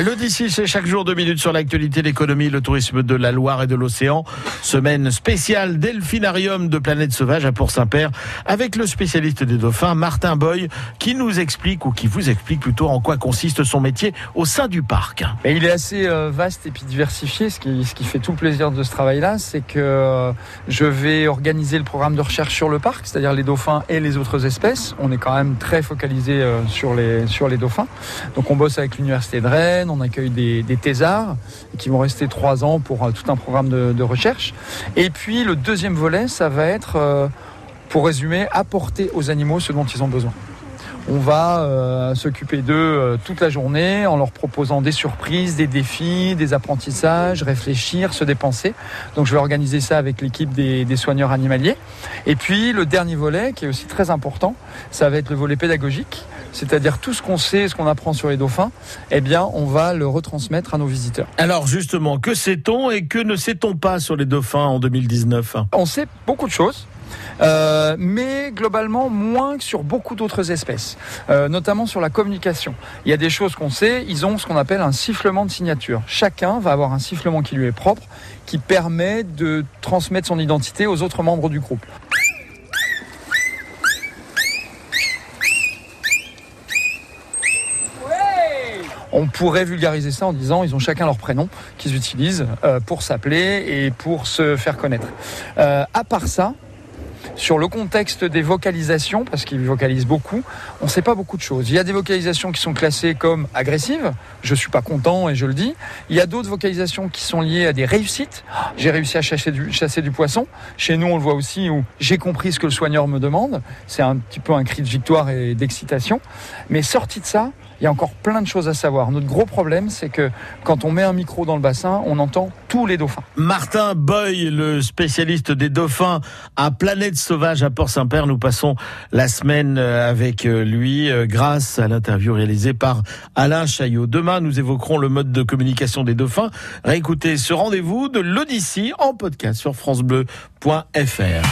L'Odyssée, c'est chaque jour deux minutes sur l'actualité, l'économie, le tourisme de la Loire et de l'océan. Semaine spéciale Delphinarium de Planète Sauvage à Port-Saint-Père avec le spécialiste des dauphins, Martin Boy, qui nous explique ou qui vous explique plutôt en quoi consiste son métier au sein du parc. Il est assez euh, vaste et puis diversifié. Ce qui, ce qui fait tout le plaisir de ce travail-là, c'est que euh, je vais organiser le programme de recherche sur le parc, c'est-à-dire les dauphins et les autres espèces. On est quand même très focalisé euh, sur les, sur les dauphins. Donc on bosse avec l'Université de Rennes on accueille des, thésards qui vont rester trois ans pour euh, tout un programme de, recherche. Et puis le deuxième volet, ça va être, euh, pour résumer, apporter aux animaux ce dont ils ont besoin. On va euh, s'occuper d'eux toute la journée en leur proposant des surprises, des défis, des apprentissages, réfléchir, se dépenser. Donc je vais organiser ça avec l'équipe des, des, soigneurs animaliers. Et puis le dernier volet, qui est aussi très important, ça va être le volet pédagogique c'est-à-dire tout ce qu'on sait, ce qu'on apprend sur les dauphins, eh bien, on va le retransmettre à nos visiteurs. Alors justement, que sait-on et que ne sait-on pas sur les dauphins en 2019 On sait beaucoup de choses. Euh, mais globalement moins que sur beaucoup d'autres espèces, euh, notamment sur la communication. Il y a des choses qu'on sait, ils ont ce qu'on appelle un sifflement de signature. Chacun va avoir un sifflement qui lui est propre, qui permet de transmettre son identité aux autres membres du groupe. On pourrait vulgariser ça en disant ils ont chacun leur prénom qu'ils utilisent euh, pour s'appeler et pour se faire connaître. Euh, à part ça, sur le contexte des vocalisations, parce qu'ils vocalisent beaucoup, on ne sait pas beaucoup de choses. Il y a des vocalisations qui sont classées comme agressives, je suis pas content et je le dis. Il y a d'autres vocalisations qui sont liées à des réussites. J'ai réussi à chasser du, chasser du poisson. Chez nous, on le voit aussi où j'ai compris ce que le soigneur me demande. C'est un petit peu un cri de victoire et d'excitation. Mais sorti de ça, il y a encore plein de choses à savoir. Notre gros problème, c'est que quand on met un micro dans le bassin, on entend tous les dauphins. Martin Boy, le spécialiste des dauphins à Planète Sauvage à Port-Saint-Père, nous passons la semaine euh, avec euh, lui euh, grâce à l'interview réalisée par Alain Chaillot. Demain, nous évoquerons le mode de communication des dauphins. Réécoutez ce rendez-vous de l'Odyssée en podcast sur francebleu.fr.